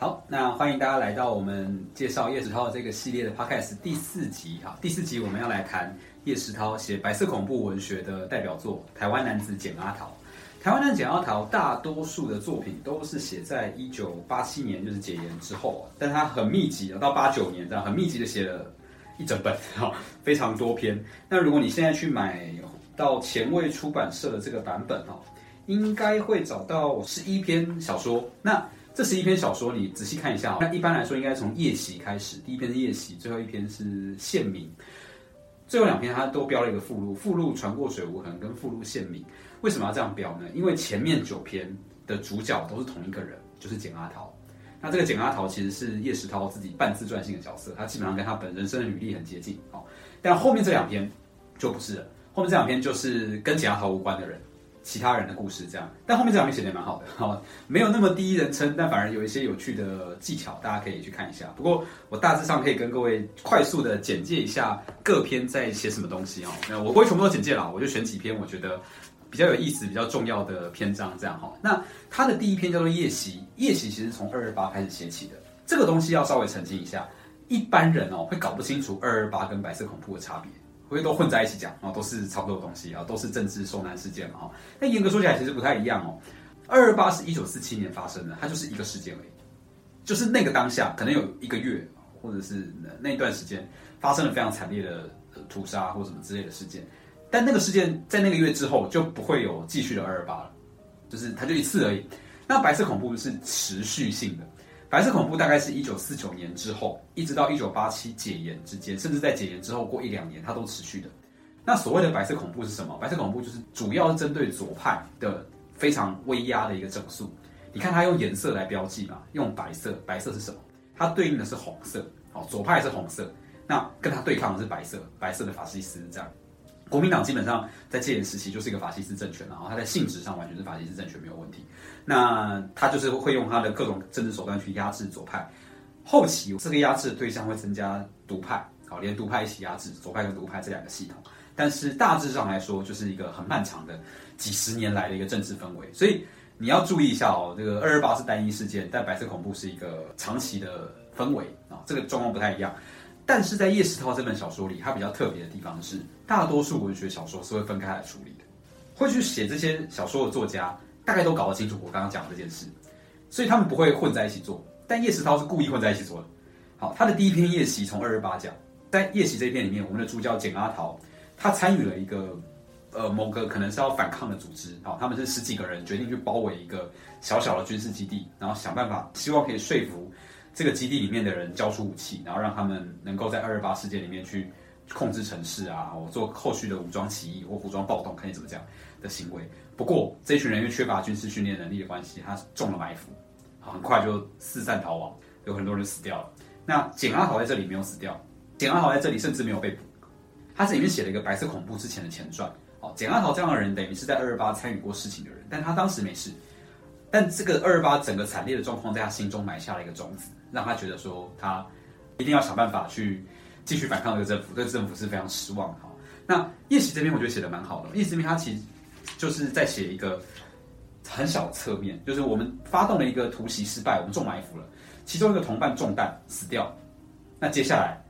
好，那欢迎大家来到我们介绍叶石涛的这个系列的 podcast 第四集哈。第四集我们要来谈叶石涛写白色恐怖文学的代表作《台湾男子简阿桃》。台湾男子简阿桃大多数的作品都是写在一九八七年，就是解严之后，但他很密集，到八九年这样很密集的写了一整本哈，非常多篇。那如果你现在去买到前卫出版社的这个版本哈，应该会找到十一篇小说。那这十一篇小说，你仔细看一下。那一般来说，应该从夜袭开始。第一篇是夜袭，最后一篇是县民。最后两篇它都标了一个附录，附录传过水无痕，跟附录县民。为什么要这样标呢？因为前面九篇的主角都是同一个人，就是简阿桃。那这个简阿桃其实是叶石涛自己半自传性的角色，他基本上跟他本人生的履历很接近。哦，但后面这两篇就不是了。后面这两篇就是跟简阿桃无关的人。其他人的故事这样，但后面这两篇写的蛮好的，哈，没有那么第一人称，但反而有一些有趣的技巧，大家可以去看一下。不过我大致上可以跟各位快速的简介一下各篇在写什么东西哦。那我不会全部都简介了，我就选几篇我觉得比较有意思、比较重要的篇章这样哈。那他的第一篇叫做《夜袭》，《夜袭》其实从二二八开始写起的，这个东西要稍微澄清一下，一般人哦会搞不清楚二二八跟白色恐怖的差别。会都混在一起讲，啊都是差不多的东西啊，都是政治受难事件嘛哈。但严格说起来，其实不太一样哦。二二八是一九四七年发生的，它就是一个事件而已，就是那个当下可能有一个月或者是那段时间发生了非常惨烈的屠杀或什么之类的事件。但那个事件在那个月之后就不会有继续的二二八了，就是它就一次而已。那白色恐怖是持续性的。白色恐怖大概是一九四九年之后，一直到一九八七解严之间，甚至在解严之后过一两年，它都持续的。那所谓的白色恐怖是什么？白色恐怖就是主要是针对左派的非常威压的一个整肃。你看它用颜色来标记嘛，用白色，白色是什么？它对应的是红色，好，左派是红色，那跟它对抗的是白色，白色的法西斯这样。国民党基本上在戒严时期就是一个法西斯政权，然后它在性质上完全是法西斯政权没有问题。那他就是会用他的各种政治手段去压制左派。后期这个压制的对象会增加独派，好，连独派一起压制左派跟独派这两个系统。但是大致上来说，就是一个很漫长的几十年来的一个政治氛围。所以你要注意一下哦，这个二二八是单一事件，但白色恐怖是一个长期的氛围啊，这个状况不太一样。但是在叶石涛这本小说里，它比较特别的地方是，大多数文学小说是会分开来处理的，会去写这些小说的作家，大概都搞得清楚我刚刚讲的这件事，所以他们不会混在一起做。但叶石涛是故意混在一起做的。好，他的第一篇《夜袭》从二二八讲，在《夜袭》这一篇里面，我们的主角简阿桃，他参与了一个呃某个可能是要反抗的组织，好，他们是十几个人决定去包围一个小小的军事基地，然后想办法，希望可以说服。这个基地里面的人交出武器，然后让他们能够在二二八事件里面去控制城市啊，我做后续的武装起义或武装暴动，看你怎么讲的行为。不过这群人因为缺乏军事训练能力的关系，他中了埋伏，很快就四散逃亡，有很多人死掉了。那简阿豪在这里没有死掉，简阿豪在这里甚至没有被捕。他这里面写了一个白色恐怖之前的前传。哦，简阿豪这样的人等于是在二二八参与过事情的人，但他当时没事。但这个二二八整个惨烈的状况在他心中埋下了一个种子。让他觉得说他一定要想办法去继续反抗这个政府，对政府是非常失望哈。那叶喜这边我觉得写的蛮好的，叶喜这边他其实就是在写一个很小的侧面，就是我们发动了一个突袭失败，我们中埋伏了，其中一个同伴中弹死掉，那接下来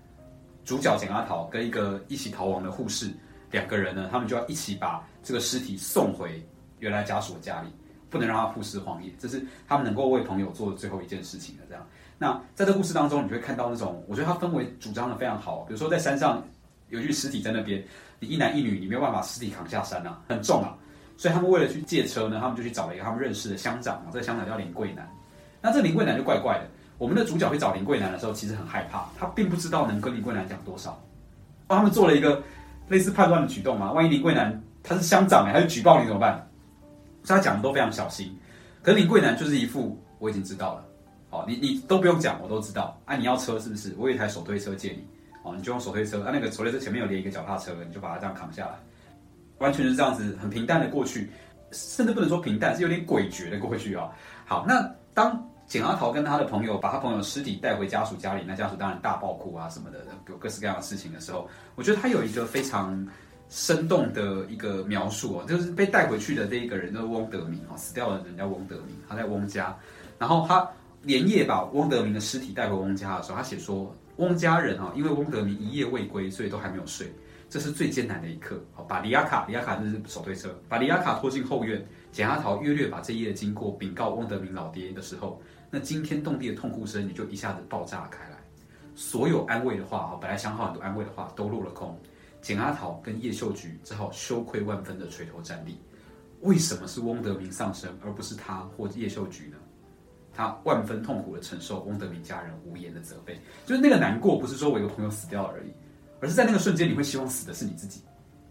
主角简阿桃跟一个一起逃亡的护士两个人呢，他们就要一起把这个尸体送回原来家属的家里，不能让他曝尸荒野，这是他们能够为朋友做的最后一件事情的，这样。那在这故事当中，你会看到那种，我觉得它氛围主张的非常好。比如说在山上有具尸体在那边，你一男一女，你没有办法尸体扛下山啊，很重啊。所以他们为了去借车呢，他们就去找了一个他们认识的乡长，这个乡长叫林桂南。那这林桂南就怪怪的。我们的主角会找林桂南的时候，其实很害怕，他并不知道能跟林桂南讲多少。帮他们做了一个类似判断的举动嘛，万一林桂南他是乡长哎，他就举报你怎么办？所以他讲的都非常小心。可是林桂南就是一副我已经知道了。哦，你你都不用讲，我都知道。啊，你要车是不是？我有一台手推车借你。哦，你就用手推车。啊，那个手推车前面有连一个脚踏车，你就把它这样扛下来，完全是这样子，很平淡的过去，甚至不能说平淡，是有点诡谲的过去啊。好，那当简阿桃跟他的朋友把他朋友尸体带回家属家里，那家属当然大爆哭啊什么的，有各式各样的事情的时候，我觉得他有一个非常生动的一个描述哦，就是被带回去的这一个人叫翁德明哦，死掉的人叫翁德明，他在翁家，然后他。连夜把翁德明的尸体带回翁家的时候，他写说，翁家人哈，因为翁德明一夜未归，所以都还没有睡，这是最艰难的一刻。好，把李亚卡，李亚卡就是手推车，把李亚卡拖进后院。简阿桃约略把这一夜的经过禀告翁德明老爹的时候，那惊天动地的痛哭声也就一下子爆炸开来。所有安慰的话啊，本来想好很多安慰的话都落了空。简阿桃跟叶秀菊只好羞愧万分的垂头站立。为什么是翁德明丧生，而不是他或叶秀菊呢？他万分痛苦的承受翁德明家人无言的责备，就是那个难过，不是说我一个朋友死掉了而已，而是在那个瞬间，你会希望死的是你自己。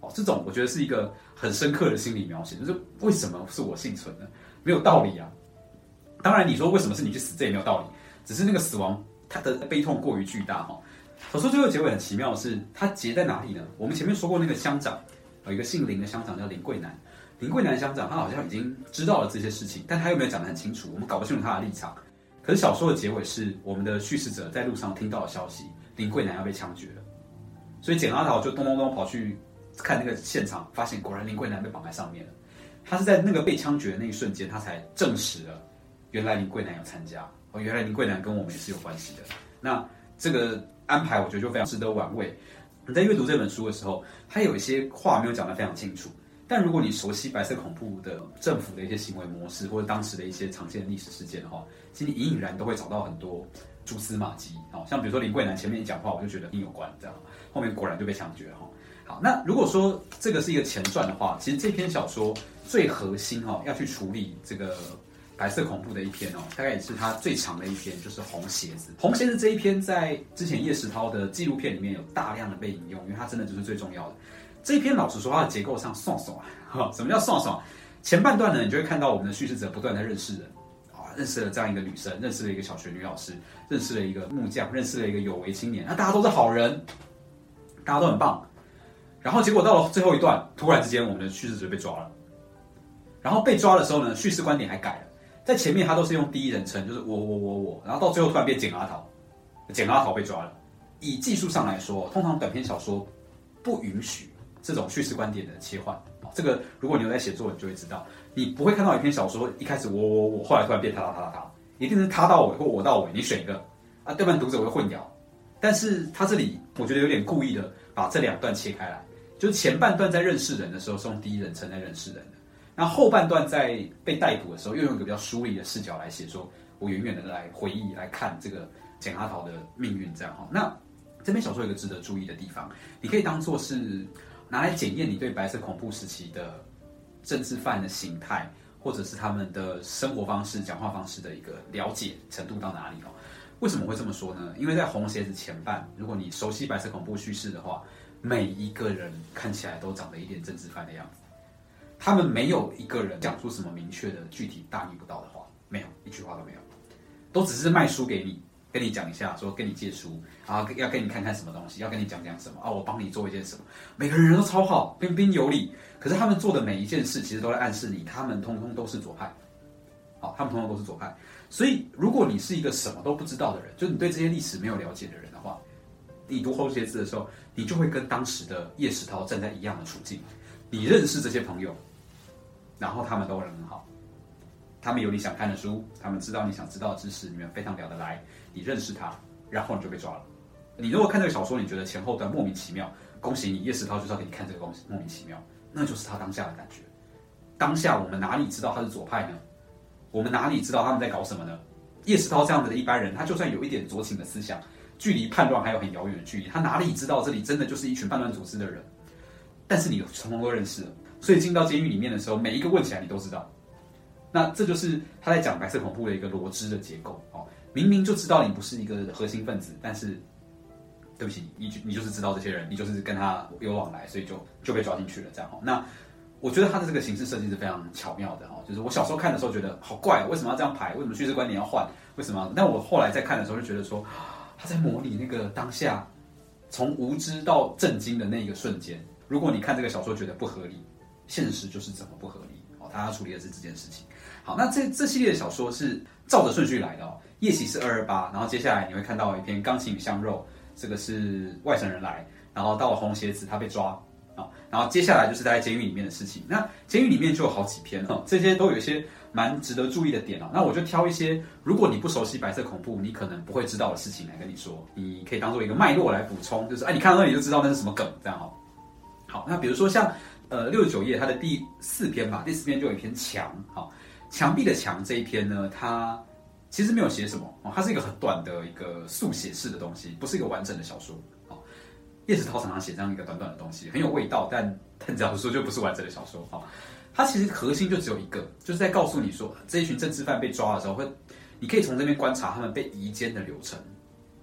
哦，这种我觉得是一个很深刻的心理描写，就是为什么是我幸存呢？没有道理啊。当然，你说为什么是你去死，这也没有道理，只是那个死亡他的悲痛过于巨大哈。小说最后结尾很奇妙的是，它结在哪里呢？我们前面说过那个乡长，有一个姓林的乡长叫林桂南。林桂南乡长，他好像已经知道了这些事情，但他又没有讲得很清楚，我们搞不清楚他的立场。可是小说的结尾是，我们的叙事者在路上听到了消息，林桂南要被枪决了，所以简阿桃就咚咚咚跑去看那个现场，发现果然林桂南被绑在上面了。他是在那个被枪决的那一瞬间，他才证实了，原来林桂南有参加，哦，原来林桂南跟我们也是有关系的。那这个安排，我觉得就非常值得玩味。你在阅读这本书的时候，他有一些话没有讲得非常清楚。但如果你熟悉白色恐怖的政府的一些行为模式，或者当时的一些常见的历史事件的话，其实你隐隐然都会找到很多蛛丝马迹。好，像比如说林桂南前面一讲话，我就觉得一定有关，这样，后面果然就被枪决。哈，好，那如果说这个是一个前传的话，其实这篇小说最核心哈要去处理这个白色恐怖的一篇哦，大概也是它最长的一篇，就是红鞋子。红鞋子这一篇在之前叶石涛的纪录片里面有大量的被引用，因为它真的就是最重要的。这一篇老实说，它的结构上爽爽啊！什么叫爽爽？前半段呢，你就会看到我们的叙事者不断在认识人啊，认识了这样一个女生，认识了一个小学女老师，认识了一个木匠，认识了一个有为青年，那大家都是好人，大家都很棒。然后结果到了最后一段，突然之间我们的叙事者被抓了。然后被抓的时候呢，叙事观点还改了，在前面他都是用第一人称，就是我我我我，然后到最后突然变简阿桃，简阿桃被抓了。以技术上来说，通常短篇小说不允许。这种叙事观点的切换，这个如果你有在写作，你就会知道，你不会看到一篇小说一开始我我我，后来突然变他他他他，一定是他到尾或我到尾，你选一个啊，对半读者会混淆。但是他这里我觉得有点故意的把这两段切开来，就是前半段在认识人的时候是用第一人称在认识人的，那后半段在被逮捕的时候又用一个比较疏离的视角来写，说我远远的来回忆来看这个简阿桃的命运这样哈。那这篇小说有一个值得注意的地方，你可以当做是。拿来检验你对白色恐怖时期的政治犯的形态，或者是他们的生活方式、讲话方式的一个了解程度到哪里哦？为什么会这么说呢？因为在红鞋子前半，如果你熟悉白色恐怖叙事的话，每一个人看起来都长得一点政治犯的样子，他们没有一个人讲出什么明确的具体大逆不道的话，没有一句话都没有，都只是卖书给你。跟你讲一下，说跟你借书，然后要跟你看看什么东西，要跟你讲讲什么啊？我帮你做一件什么？每个人都超好，彬彬有礼。可是他们做的每一件事，其实都在暗示你，他们通通都是左派。好，他们通通都是左派。所以，如果你是一个什么都不知道的人，就你对这些历史没有了解的人的话，你读红鞋子的时候，你就会跟当时的叶石涛站在一样的处境。你认识这些朋友，然后他们都会很好。他们有你想看的书，他们知道你想知道的知识，你们非常聊得来。你认识他，然后你就被抓了。你如果看这个小说，你觉得前后段莫名其妙，恭喜你，叶世涛就是要给你看这个东西莫名其妙，那就是他当下的感觉。当下我们哪里知道他是左派呢？我们哪里知道他们在搞什么呢？叶世涛这样子的一般人，他就算有一点左倾的思想，距离叛乱还有很遥远的距离，他哪里知道这里真的就是一群叛乱组织的人？但是你从头都认识了，所以进到监狱里面的时候，每一个问起来你都知道。那这就是他在讲白色恐怖的一个罗织的结构哦。明明就知道你不是一个核心分子，但是对不起，你就你就是知道这些人，你就是跟他有往来，所以就就被抓进去了。这样哦。那我觉得他的这个形式设计是非常巧妙的哦。就是我小时候看的时候觉得好怪，为什么要这样排？为什么叙事观点要换？为什么？但我后来在看的时候就觉得说，他在模拟那个当下从无知到震惊的那一个瞬间。如果你看这个小说觉得不合理，现实就是怎么不合理他要处理的是这件事情。好，那这这系列的小说是照着顺序来的哦。夜袭是二二八，然后接下来你会看到一篇钢琴与香肉，这个是外省人来，然后到了红鞋子他被抓啊，然后接下来就是在监狱里面的事情。那监狱里面就有好几篇哈，这些都有一些蛮值得注意的点啊。那我就挑一些，如果你不熟悉白色恐怖，你可能不会知道的事情来跟你说，你可以当做一个脉络来补充，就是哎，你看到那里就知道那是什么梗，这样哦。好，那比如说像呃六十九页它的第四篇吧，第四篇就有一篇墙，好，墙壁的墙这一篇呢，它其实没有写什么哦，它是一个很短的一个速写式的东西，不是一个完整的小说。好，叶石涛常常写这样一个短短的东西，很有味道，但但这样说就不是完整的小说。好，它其实核心就只有一个，就是在告诉你说，这一群政治犯被抓的时候，会你可以从这边观察他们被移监的流程，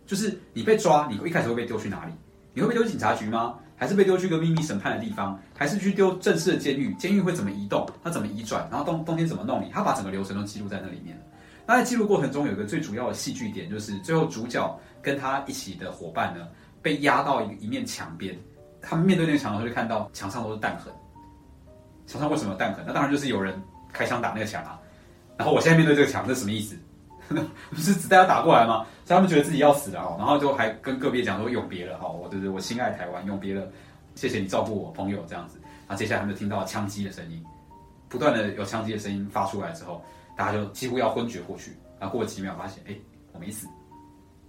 就是你被抓，你一开始会被丢去哪里？你会被丢警察局吗？还是被丢去一个秘密审判的地方，还是去丢正式的监狱？监狱会怎么移动？它怎么移转？然后冬冬天怎么弄你？他把整个流程都记录在那里面那在记录过程中，有一个最主要的戏剧点，就是最后主角跟他一起的伙伴呢，被压到一一面墙边，他们面对那个墙的时候，就看到墙上都是弹痕。墙上为什么有弹痕？那当然就是有人开枪打那个墙啊。然后我现在面对这个墙，这什么意思？不是子弹要打过来吗？所以他们觉得自己要死了哦，然后就还跟个别讲说永别了哈，我对对，我心爱台湾，永别了，谢谢你照顾我朋友这样子。那接下来他们就听到枪击的声音，不断的有枪击的声音发出来之后，大家就几乎要昏厥过去。然后过几秒，发现哎，我没死，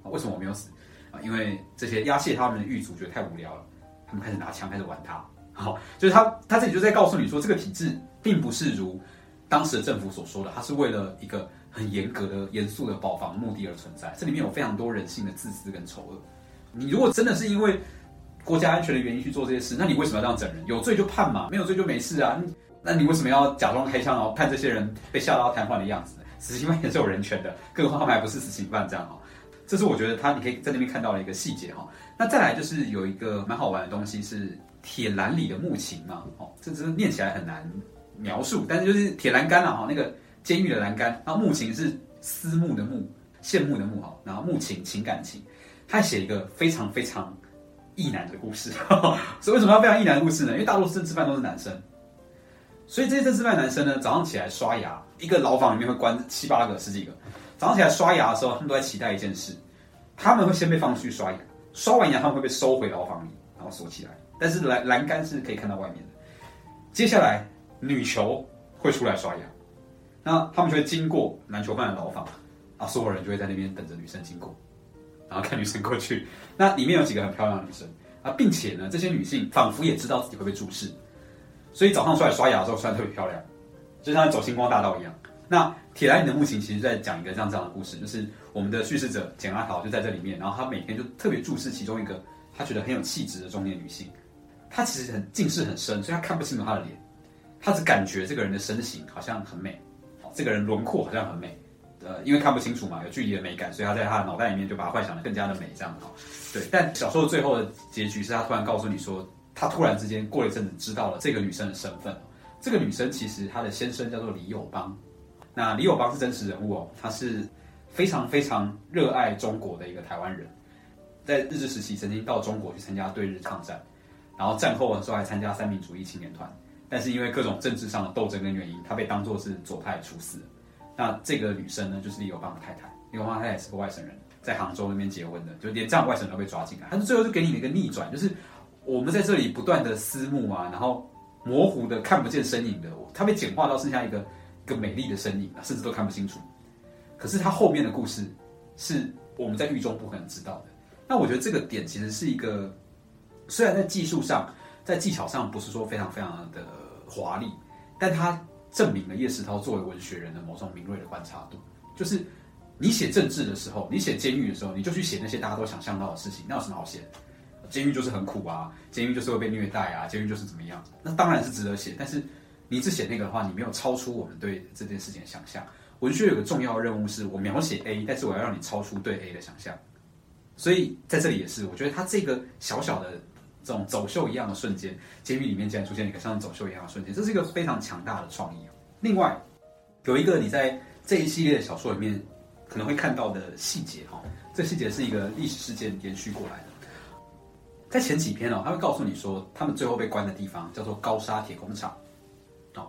为什么我没有死？啊，因为这些押解他们的狱卒觉得太无聊了，他们开始拿枪开始玩他。好，就是他他自己就在告诉你说，这个体制并不是如当时的政府所说的，他是为了一个。很严格的、严肃的保防目的而存在，这里面有非常多人性的自私跟丑恶。你如果真的是因为国家安全的原因去做这些事，那你为什么要这样整人？有罪就判嘛，没有罪就没事啊。那你为什么要假装开枪，然后判这些人被吓到瘫痪的样子？死刑犯也是有人权的，更何况他们还不是死刑犯这样哈。这是我觉得他你可以在那边看到的一个细节哈。那再来就是有一个蛮好玩的东西是铁栏里的木琴嘛，哦，这只是念起来很难描述，但是就是铁栏杆啊哈那个。监狱的栏杆，然后木琴是思慕的慕，羡慕的慕哈，然后木琴情感情，他写一个非常非常意难的故事，所以为什么要非常意难的故事呢？因为大多数吃饭都是男生，所以这些政治犯男生呢，早上起来刷牙，一个牢房里面会关七八个、十几个，早上起来刷牙的时候，他们都在期待一件事，他们会先被放出去刷牙，刷完牙他们会被收回牢房里，然后锁起来，但是栏栏杆是可以看到外面的。接下来女囚会出来刷牙。那他们就会经过篮球犯的牢房，啊，所有人就会在那边等着女生经过，然后看女生过去。那里面有几个很漂亮的女生啊，并且呢，这些女性仿佛也知道自己会被注视，所以早上出来刷牙的时候穿特别漂亮，就像走星光大道一样。那铁栏里的木琴其实在讲一个这样这样的故事，就是我们的叙事者简阿桃就在这里面，然后他每天就特别注视其中一个他觉得很有气质的中年女性，她其实很近视很深，所以他看不清楚她的脸，他只感觉这个人的身形好像很美。这个人轮廓好像很美，呃，因为看不清楚嘛，有距离的美感，所以他在他的脑袋里面就把他幻想的更加的美，这样哈。对，但小说最后的结局是他突然告诉你说，他突然之间过了一阵子知道了这个女生的身份。这个女生其实她的先生叫做李友邦，那李友邦是真实人物哦，他是非常非常热爱中国的一个台湾人，在日治时期曾经到中国去参加对日抗战，然后战后的时候还参加三民主义青年团。但是因为各种政治上的斗争跟原因，她被当作是左派处死。那这个女生呢，就是李友邦的太太。李友邦太太是个外省人，在杭州那边结婚的，就连这样外省人都被抓进来。但是最后就给你一个逆转，就是我们在这里不断的私募啊，然后模糊的看不见身影的，她被简化到剩下一个一个美丽的身影甚至都看不清楚。可是她后面的故事是我们在狱中不可能知道的。那我觉得这个点其实是一个，虽然在技术上。在技巧上不是说非常非常的华丽，但它证明了叶石涛作为文学人的某种敏锐的观察度。就是你写政治的时候，你写监狱的时候，你就去写那些大家都想象到的事情，那有什么好写？监狱就是很苦啊，监狱就是会被虐待啊，监狱就是怎么样？那当然是值得写。但是你只写那个的话，你没有超出我们对这件事情的想象。文学有个重要任务是我描写 A，但是我要让你超出对 A 的想象。所以在这里也是，我觉得他这个小小的。这种走秀一样的瞬间，监狱里面竟然出现一个像走秀一样的瞬间，这是一个非常强大的创意另外，有一个你在这一系列的小说里面可能会看到的细节哈，这细节是一个历史事件延续过来的。在前几篇哦，他会告诉你说，他们最后被关的地方叫做高沙铁工厂哦。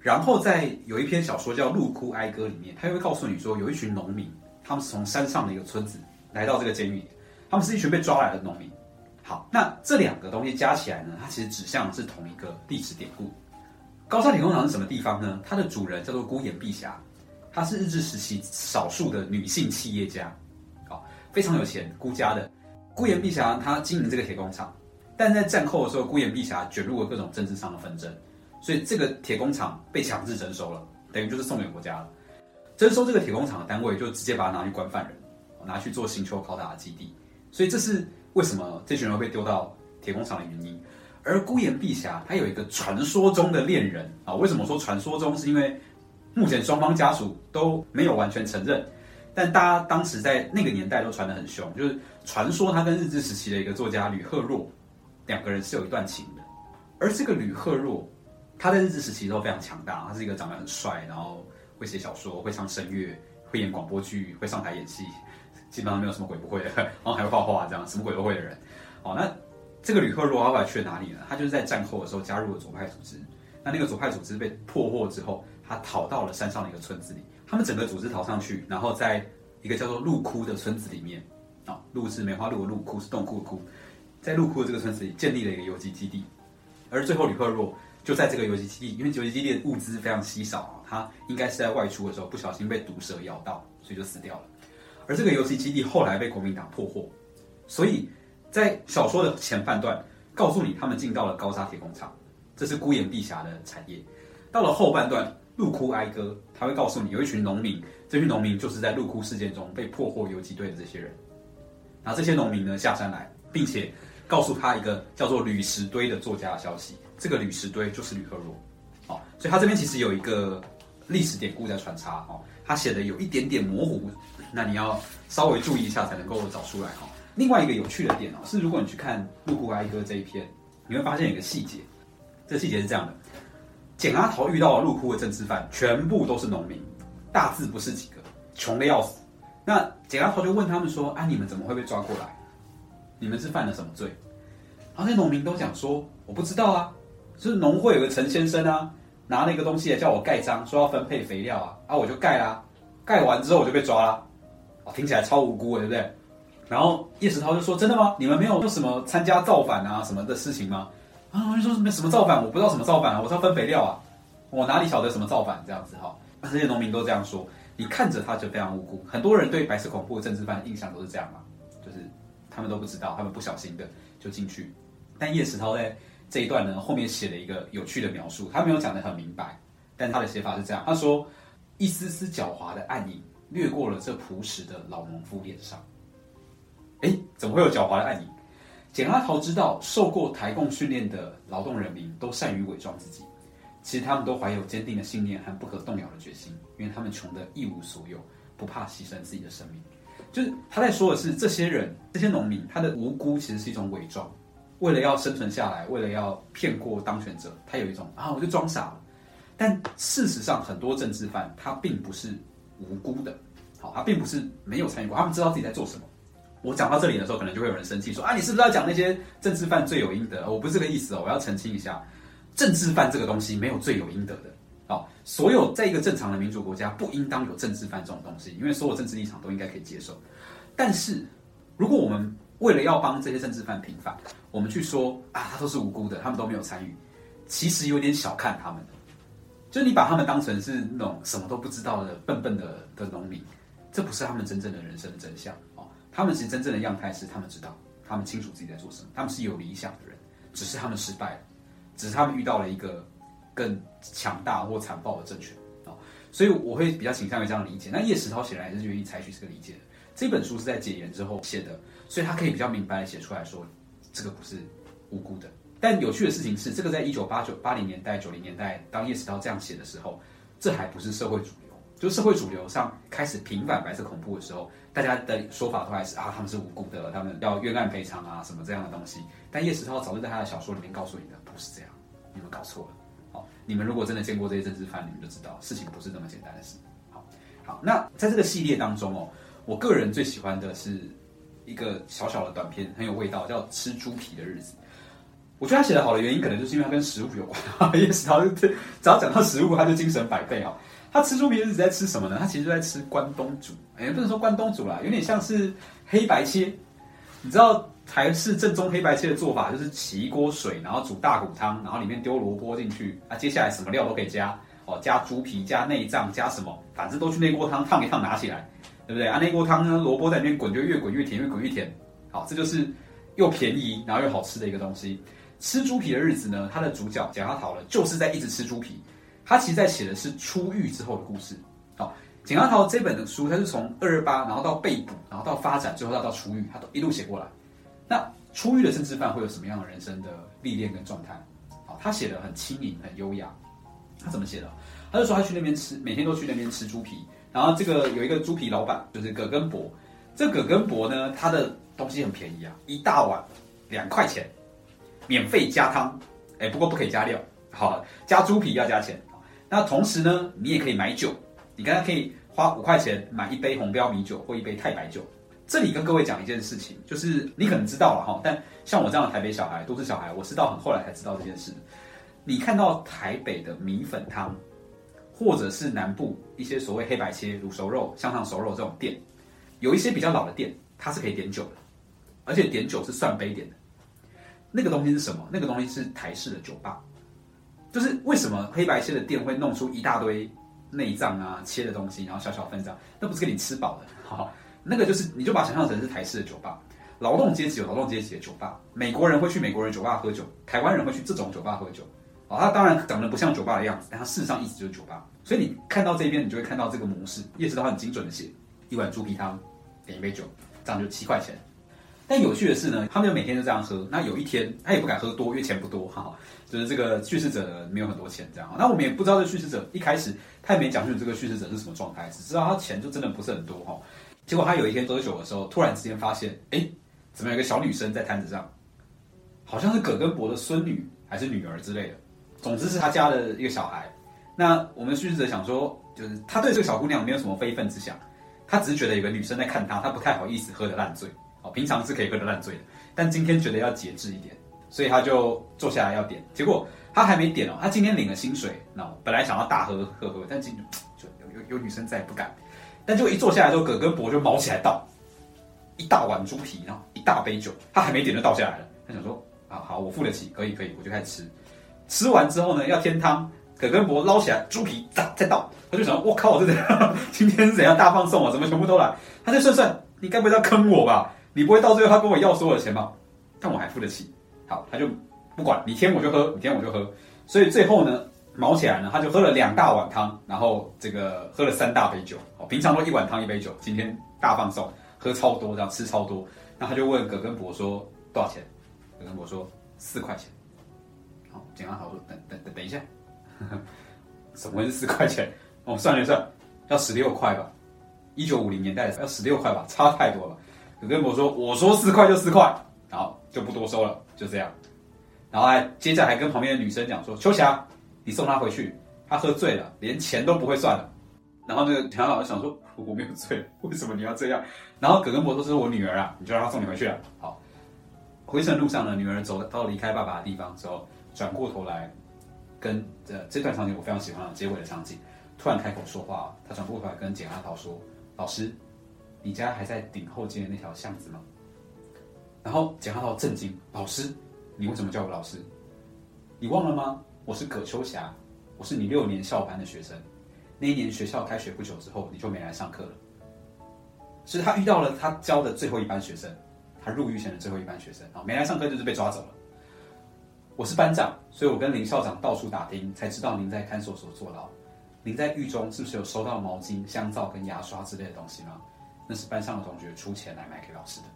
然后在有一篇小说叫《鹿窟哀歌》里面，他又会告诉你说，有一群农民，他们是从山上的一个村子来到这个监狱，他们是一群被抓来的农民。好，那这两个东西加起来呢，它其实指向是同一个历史典故。高山铁工厂是什么地方呢？它的主人叫做孤岩碧霞，她是日治时期少数的女性企业家，好，非常有钱，孤家的。孤岩碧霞她经营这个铁工厂，但在战后的时候，孤岩碧霞卷入了各种政治上的纷争，所以这个铁工厂被强制征收了，等于就是送给国家了。征收这个铁工厂的单位就直接把它拿去关犯人，拿去做星球拷打的基地，所以这是为什么这群人会被丢到铁工厂的原因。而孤岩碧霞她有一个传说中的恋人啊，为什么说传说中？是因为目前双方家属都没有完全承认，但大家当时在那个年代都传得很凶，就是传说他跟日治时期的一个作家吕赫若两个人是有一段情的。而这个吕赫若，他在日治时期都非常强大，他是一个长得很帅，然后。会写小说，会唱声乐，会演广播剧，会上台演戏，基本上没有什么鬼不会的。然后还会画画，这样什么鬼都会的人。好，那这个吕赫若后来去了哪里呢？他就是在战后的时候加入了左派组织。那那个左派组织被破获之后，他逃到了山上的一个村子里。他们整个组织逃上去，然后在一个叫做鹿窟的村子里面，啊，鹿是梅花鹿的鹿，窟是洞窟的窟，在鹿窟的这个村子里建立了一个游击基地。而最后吕赫若。就在这个游击基地，因为游击基地的物资非常稀少啊，他应该是在外出的时候不小心被毒蛇咬到，所以就死掉了。而这个游击基地后来被国民党破获，所以在小说的前半段告诉你他们进到了高沙铁工厂，这是孤岩碧霞的产业。到了后半段，入窟哀歌，他会告诉你有一群农民，这群农民就是在入窟事件中被破获游击队的这些人。然后这些农民呢下山来，并且告诉他一个叫做吕石堆的作家的消息。这个吕石堆就是吕赫若，哦，所以他这边其实有一个历史典故在穿插，哦，他写的有一点点模糊，那你要稍微注意一下才能够找出来，哈。另外一个有趣的点哦，是如果你去看《陆库哀歌》这一篇，你会发现一个细节，这细节是这样的：简阿桃遇到了陆库的政治犯，全部都是农民，大字不是几个，穷的要死。那简阿桃就问他们说：“啊，你们怎么会被抓过来？你们是犯了什么罪？”然后那农民都讲说：“我不知道啊。”是农会有个陈先生啊，拿那个东西来叫我盖章，说要分配肥料啊，啊我就盖啦，盖完之后我就被抓了，听起来超无辜对不对？然后叶石涛就说：“真的吗？你们没有说什么参加造反啊什么的事情吗？”啊我就说什么什么造反，我不知道什么造反啊，我是要分肥料啊，我哪里晓得什么造反这样子哈？这些农民都这样说，你看着他就非常无辜。很多人对白色恐怖的政治犯的印象都是这样嘛，就是他们都不知道，他们不小心的就进去，但叶石涛在。这一段呢，后面写了一个有趣的描述，他没有讲得很明白，但他的写法是这样：他说，一丝丝狡猾的暗影掠过了这朴实的老农夫脸上。哎，怎么会有狡猾的暗影？简阿桃知道，受过台共训练的劳动人民都善于伪装自己，其实他们都怀有坚定的信念和不可动摇的决心，因为他们穷得一无所有，不怕牺牲自己的生命。就是他在说的是，这些人，这些农民，他的无辜其实是一种伪装。为了要生存下来，为了要骗过当权者，他有一种啊，我就装傻了。但事实上，很多政治犯他并不是无辜的，好，他并不是没有参与过，他们知道自己在做什么。我讲到这里的时候，可能就会有人生气说啊，你是不是要讲那些政治犯罪有应得？我不是这个意思哦，我要澄清一下，政治犯这个东西没有罪有应得的。好，所有在一个正常的民主国家，不应当有政治犯这种东西，因为所有政治立场都应该可以接受。但是如果我们为了要帮这些政治犯平反，我们去说啊，他都是无辜的，他们都没有参与，其实有点小看他们。就是你把他们当成是那种什么都不知道的笨笨的的农民，这不是他们真正的人生真相哦。他们其实真正的样态是，他们知道，他们清楚自己在做什么，他们是有理想的人，只是他们失败了，只是他们遇到了一个更强大或残暴的政权啊。所以我会比较倾向于这样理解。那叶石涛显然也是愿意采取这个理解的。这本书是在解严之后写的。所以他可以比较明白的写出来说，这个不是无辜的。但有趣的事情是，这个在一九八九八零年代、九零年代，当叶石涛这样写的时候，这还不是社会主流。就社会主流上开始平反白色恐怖的时候，大家的说法都还是啊，他们是无辜的，他们要冤案赔偿啊，什么这样的东西。但叶石涛早就在他的小说里面告诉你的，不是这样，你们搞错了。好，你们如果真的见过这些政治犯，你们就知道事情不是那么简单的事。好，好，那在这个系列当中哦，我个人最喜欢的是。一个小小的短片很有味道，叫《吃猪皮的日子》。我觉得他写的好的原因，可能就是因为他跟食物有关。叶石涛只要讲到食物，他就精神百倍啊。他吃猪皮是在吃什么呢？他其实就在吃关东煮。哎，不能说关东煮啦，有点像是黑白切。你知道台式正宗黑白切的做法就是起一锅水，然后煮大骨汤，然后里面丢萝卜进去啊，接下来什么料都可以加哦，加猪皮、加内脏、加什么，反正都去那锅汤烫一烫拿起来，对不对啊？那锅汤呢，萝卜在里面滚就越滚越甜，越滚越甜。好，这就是又便宜然后又好吃的一个东西。吃猪皮的日子呢，它的主角蒋阿桃呢，就是在一直吃猪皮。他其实在写的是出狱之后的故事。好，蒋阿桃这本的书，他是从二二八，然后到被捕，然后到发展，最后到到出狱，他都一路写过来。那出狱的政治犯会有什么样的人生的历练跟状态？好，他写的很轻盈，很优雅。他怎么写的？他就说他去那边吃，每天都去那边吃猪皮。然后这个有一个猪皮老板，就是葛根伯。这葛根伯呢，他的东西很便宜啊，一大碗两块钱。免费加汤，哎，不过不可以加料。好，加猪皮要加钱。那同时呢，你也可以买酒，你刚刚可以花五块钱买一杯红标米酒或一杯太白酒。这里跟各位讲一件事情，就是你可能知道了哈，但像我这样的台北小孩，都市小孩，我是到很后来才知道这件事。你看到台北的米粉汤，或者是南部一些所谓黑白切、卤熟肉、香肠熟肉这种店，有一些比较老的店，它是可以点酒的，而且点酒是算杯点的。那个东西是什么？那个东西是台式的酒吧，就是为什么黑白切的店会弄出一大堆内脏啊、切的东西，然后小小分这样，那不是给你吃饱的。好，那个就是你就把想象成是台式的酒吧，劳动阶级有劳动阶级的酒吧，美国人会去美国人酒吧喝酒，台湾人会去这种酒吧喝酒。哦，它当然长得不像酒吧的样子，但它事实上一直就是酒吧。所以你看到这边，你就会看到这个模式，叶师涛很精准的写一碗猪皮汤，点一杯酒，这样就七块钱。但有趣的是呢，他们就每天都这样喝。那有一天，他也不敢喝多，因为钱不多哈。就是这个叙事者没有很多钱，这样。那我们也不知道这叙事者一开始他也没讲清楚这个叙事者是什么状态，只知道他钱就真的不是很多哈。结果他有一天喝酒的时候，突然之间发现，哎，怎么有个小女生在摊子上？好像是葛根伯的孙女还是女儿之类的。总之是他家的一个小孩。那我们叙事者想说，就是他对这个小姑娘没有什么非分之想，他只是觉得有个女生在看他，他不太好意思喝的烂醉。平常是可以喝得烂醉的，但今天觉得要节制一点，所以他就坐下来要点。结果他还没点哦，他今天领了薪水，那本来想要大喝喝喝，但今就有有有女生在不敢。但就一坐下来之后，葛根伯就毛起来倒一大碗猪皮，然后一大杯酒，他还没点就倒下来了。他想说啊好，我付得起，可以可以，我就开始吃。吃完之后呢，要添汤，葛根伯捞起来猪皮再再倒，他就想我靠，这 今天是怎样大放送啊？怎么全部都来？他就算算，你该不会要坑我吧？你不会到最后他跟我要所有的钱吧？但我还付得起。好，他就不管你添我就喝，你添我就喝。所以最后呢，毛起来呢，他就喝了两大碗汤，然后这个喝了三大杯酒。哦，平常都一碗汤一杯酒，今天大放送，喝超多，这样吃超多。那他就问葛根伯说多少钱？葛根伯说四块钱。好，简安好说等等等等一下，怎么会是四块钱？哦，算了算，要十六块吧。一九五零年代要十六块吧，差太多了。葛根伯说：“我说四块就四块，然后就不多收了，就这样。然后还接着还跟旁边的女生讲说：‘秋霞，你送他回去，他喝醉了，连钱都不会算了。’然后那个田老师想说：‘我没有醉，为什么你要这样？’然后葛根伯说：‘这是我女儿啊，你就让她送你回去了。’好，回程路上呢，女儿走到离开爸爸的地方之后，转过头来，跟呃这段场景我非常喜欢的结尾的场景，突然开口说话，他转过头来跟简阿桃说：‘老师。’你家还在顶后街的那条巷子吗？然后简阿桃震惊，老师，你为什么叫我老师？你忘了吗？我是葛秋霞，我是你六年校班的学生。那一年学校开学不久之后，你就没来上课了。是他遇到了他教的最后一班学生，他入狱前的最后一班学生啊，没来上课就是被抓走了。我是班长，所以我跟林校长到处打听，才知道您在看守所坐牢。您在狱中是不是有收到毛巾、香皂跟牙刷之类的东西吗？那是班上的同学出钱来买给老师的，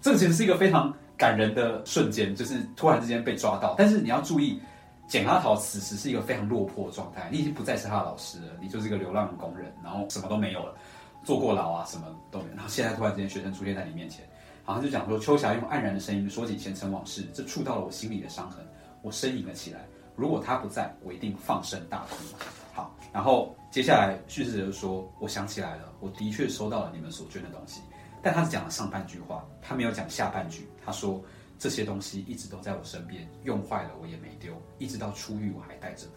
这其实是一个非常感人的瞬间，就是突然之间被抓到。但是你要注意，简阿桃此时是一个非常落魄的状态，你已经不再是他的老师了，你就是一个流浪工人，然后什么都没有了，坐过牢啊，什么都没有。然后现在突然之间学生出现在你面前，然后就讲说，秋霞用黯然的声音说起前尘往事，这触到了我心里的伤痕，我呻吟了起来。如果他不在，我一定放声大哭。好，然后。接下来叙事者就说：“我想起来了，我的确收到了你们所捐的东西。”但他只讲了上半句话，他没有讲下半句。他说：“这些东西一直都在我身边，用坏了我也没丢，一直到出狱我还带着的。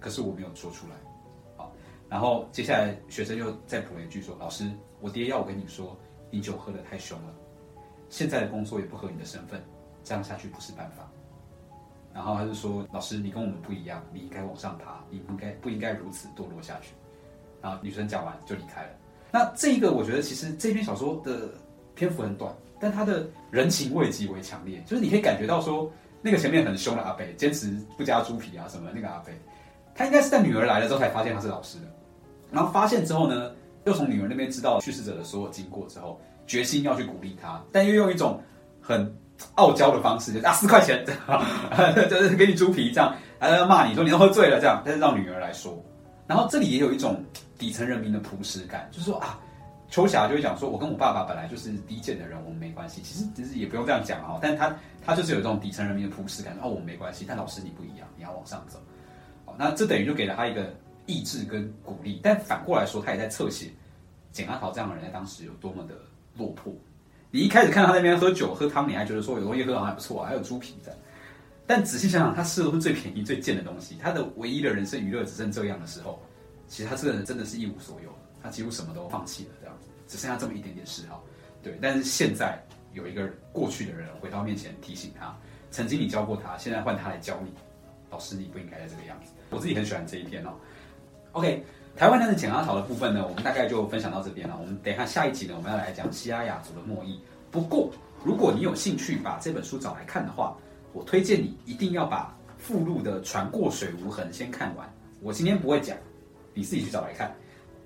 可是我没有说出来。”好，然后接下来学生又再补了一句说：“老师，我爹要我跟你说，你酒喝得太凶了。现在的工作也不合你的身份，这样下去不是办法。然后他就说：“老师，你跟我们不一样，你应该往上爬，你不应该不应该如此堕落下去。”然后女生讲完就离开了。那这一个我觉得其实这篇小说的篇幅很短，但他的人情味极为强烈，就是你可以感觉到说，那个前面很凶的阿北，坚持不加猪皮啊什么那个阿北，他应该是在女儿来了之后才发现他是老师的。然后发现之后呢，又从女儿那边知道去世者的所有经过之后，决心要去鼓励他，但又用一种很。傲娇的方式，就啊四块钱，就是给你猪皮这样，呃骂你说你都喝醉了这样，但是让女儿来说，然后这里也有一种底层人民的朴实感，就是说啊，秋霞就会讲说，我跟我爸爸本来就是低贱的人，我们没关系，其实其实也不用这样讲哈，但他他就是有这种底层人民的朴实感，哦我们没关系，但老师你不一样，你要往上走，哦那这等于就给了他一个意志跟鼓励，但反过来说，他也在侧写简阿桃这样的人在当时有多么的落魄。你一开始看到他那边喝酒喝汤，你还觉得说有东西喝好像还不错，还有猪皮的。但仔细想想，他吃的是最便宜、最贱的东西。他的唯一的人生娱乐只剩这样的时候，其实他这个人真的是一无所有，他几乎什么都放弃了，这样子只剩下这么一点点嗜好。对，但是现在有一个过去的人回到面前提醒他，曾经你教过他，现在换他来教你。老师，你不应该在这个样子。我自己很喜欢这一篇哦。OK。台湾男子简阿桃的部分呢，我们大概就分享到这边了。我们等一下下一集呢，我们要来讲西拉雅族的墨裔。不过，如果你有兴趣把这本书找来看的话，我推荐你一定要把附录的《船过水无痕》先看完。我今天不会讲，你自己去找来看。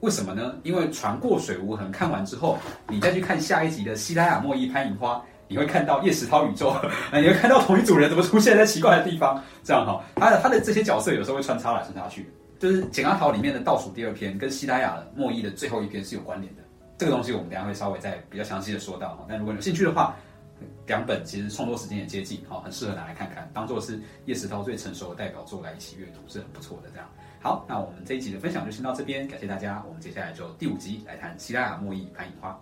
为什么呢？因为《船过水无痕》看完之后，你再去看下一集的西拉雅墨裔攀银花，你会看到叶石涛宇宙，你会看到同一组人怎么出现在奇怪的地方。这样哈，他的他的这些角色有时候会穿插来穿插去。就是《简阿桃》里面的倒数第二篇，跟西达雅莫伊的最后一篇是有关联的。这个东西我们等下会稍微再比较详细的说到哈。但如果你有兴趣的话，两本其实创作时间也接近，哈，很适合拿来看看，当做是叶石涛最成熟的代表作来一起阅读，是很不错的。这样，好，那我们这一集的分享就先到这边，感谢大家。我们接下来就第五集来谈西达雅莫伊潘影花。